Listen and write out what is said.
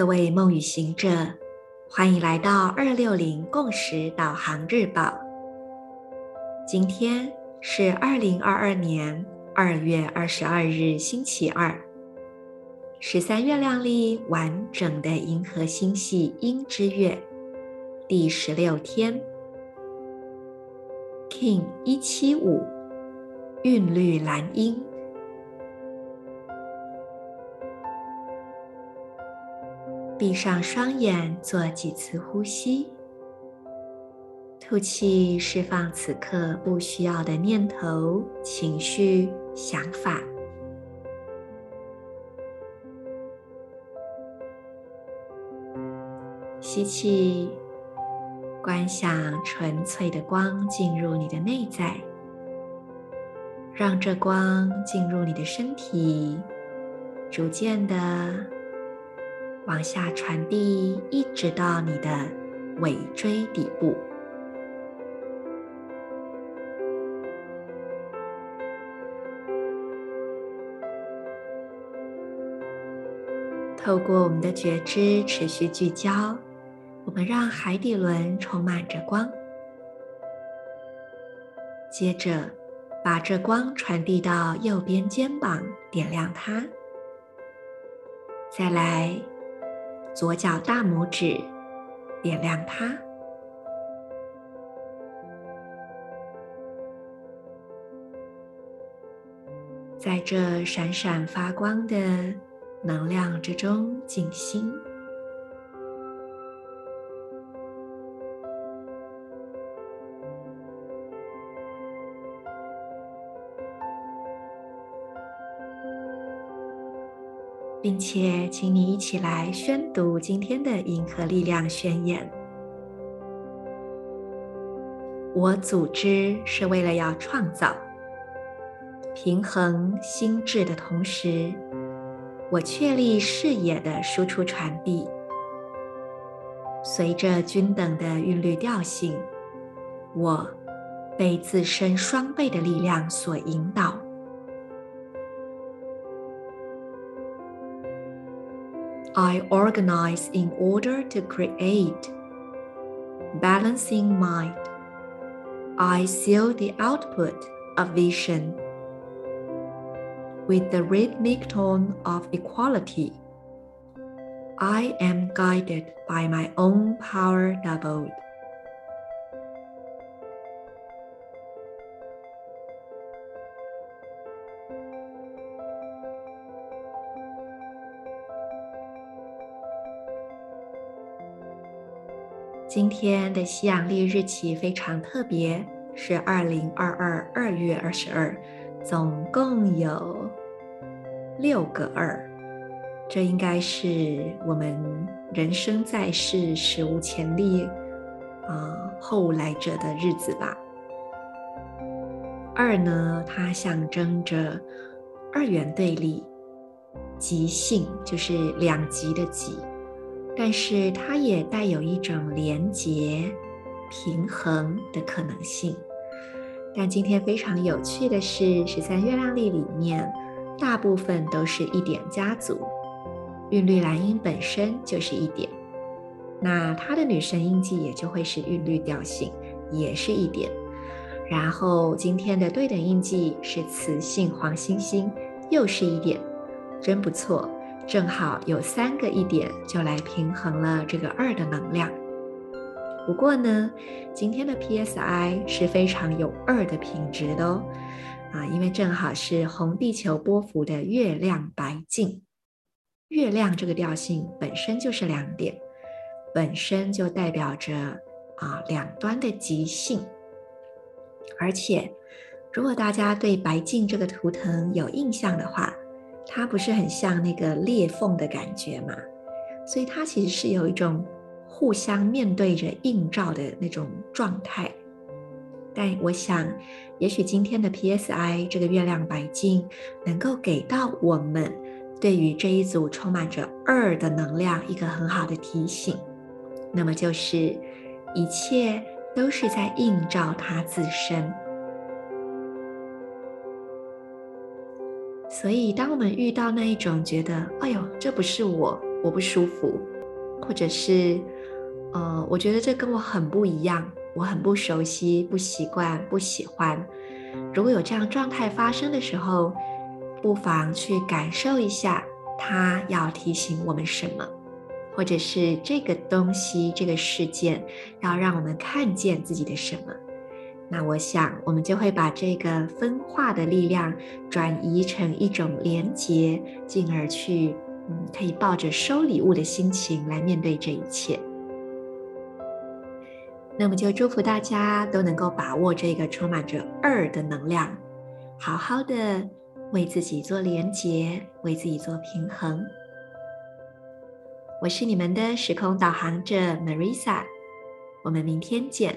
各位梦与行者，欢迎来到二六零共识导航日报。今天是二零二二年二月二十二日，星期二，十三月亮历完整的银河星系鹰之月第十六天，King 一七五，韵律蓝鹰。闭上双眼，做几次呼吸，吐气，释放此刻不需要的念头、情绪、想法。吸气，观想纯粹的光进入你的内在，让这光进入你的身体，逐渐的。往下传递，一直到你的尾椎底部。透过我们的觉知持续聚焦，我们让海底轮充满着光。接着，把这光传递到右边肩膀，点亮它。再来。左脚大拇指，点亮它。在这闪闪发光的能量之中静心。并且，请你一起来宣读今天的银河力量宣言。我组织是为了要创造平衡心智的同时，我确立视野的输出传递，随着均等的韵律调性，我被自身双倍的力量所引导。I organize in order to create balancing mind. I seal the output of vision with the rhythmic tone of equality. I am guided by my own power doubled. 今天的西洋历日期非常特别，是二零二二二月二十二，总共有六个二，这应该是我们人生在世史无前例啊后来者的日子吧。二呢，它象征着二元对立，极性就是两极的极。但是它也带有一种连结、平衡的可能性。但今天非常有趣的是，十三月亮历里面大部分都是一点家族，韵律蓝音本身就是一点，那它的女神印记也就会是韵律调性，也是一点。然后今天的对等印记是雌性黄星星，又是一点，真不错。正好有三个一点，就来平衡了这个二的能量。不过呢，今天的 PSI 是非常有二的品质的哦，啊，因为正好是红地球波幅的月亮白镜。月亮这个调性本身就是两点，本身就代表着啊两端的极性。而且，如果大家对白镜这个图腾有印象的话，它不是很像那个裂缝的感觉嘛，所以它其实是有一种互相面对着映照的那种状态。但我想，也许今天的 PSI 这个月亮白镜能够给到我们对于这一组充满着二的能量一个很好的提醒，那么就是一切都是在映照它自身。所以，当我们遇到那一种觉得“哎呦，这不是我，我不舒服”或者是，呃，我觉得这跟我很不一样，我很不熟悉、不习惯、不喜欢。如果有这样状态发生的时候，不妨去感受一下，它要提醒我们什么，或者是这个东西、这个事件要让我们看见自己的什么。那我想，我们就会把这个分化的力量转移成一种连结，进而去，嗯，可以抱着收礼物的心情来面对这一切。那么就祝福大家都能够把握这个充满着二的能量，好好的。为自己做连结，为自己做平衡。我是你们的时空导航者 Marisa，我们明天见。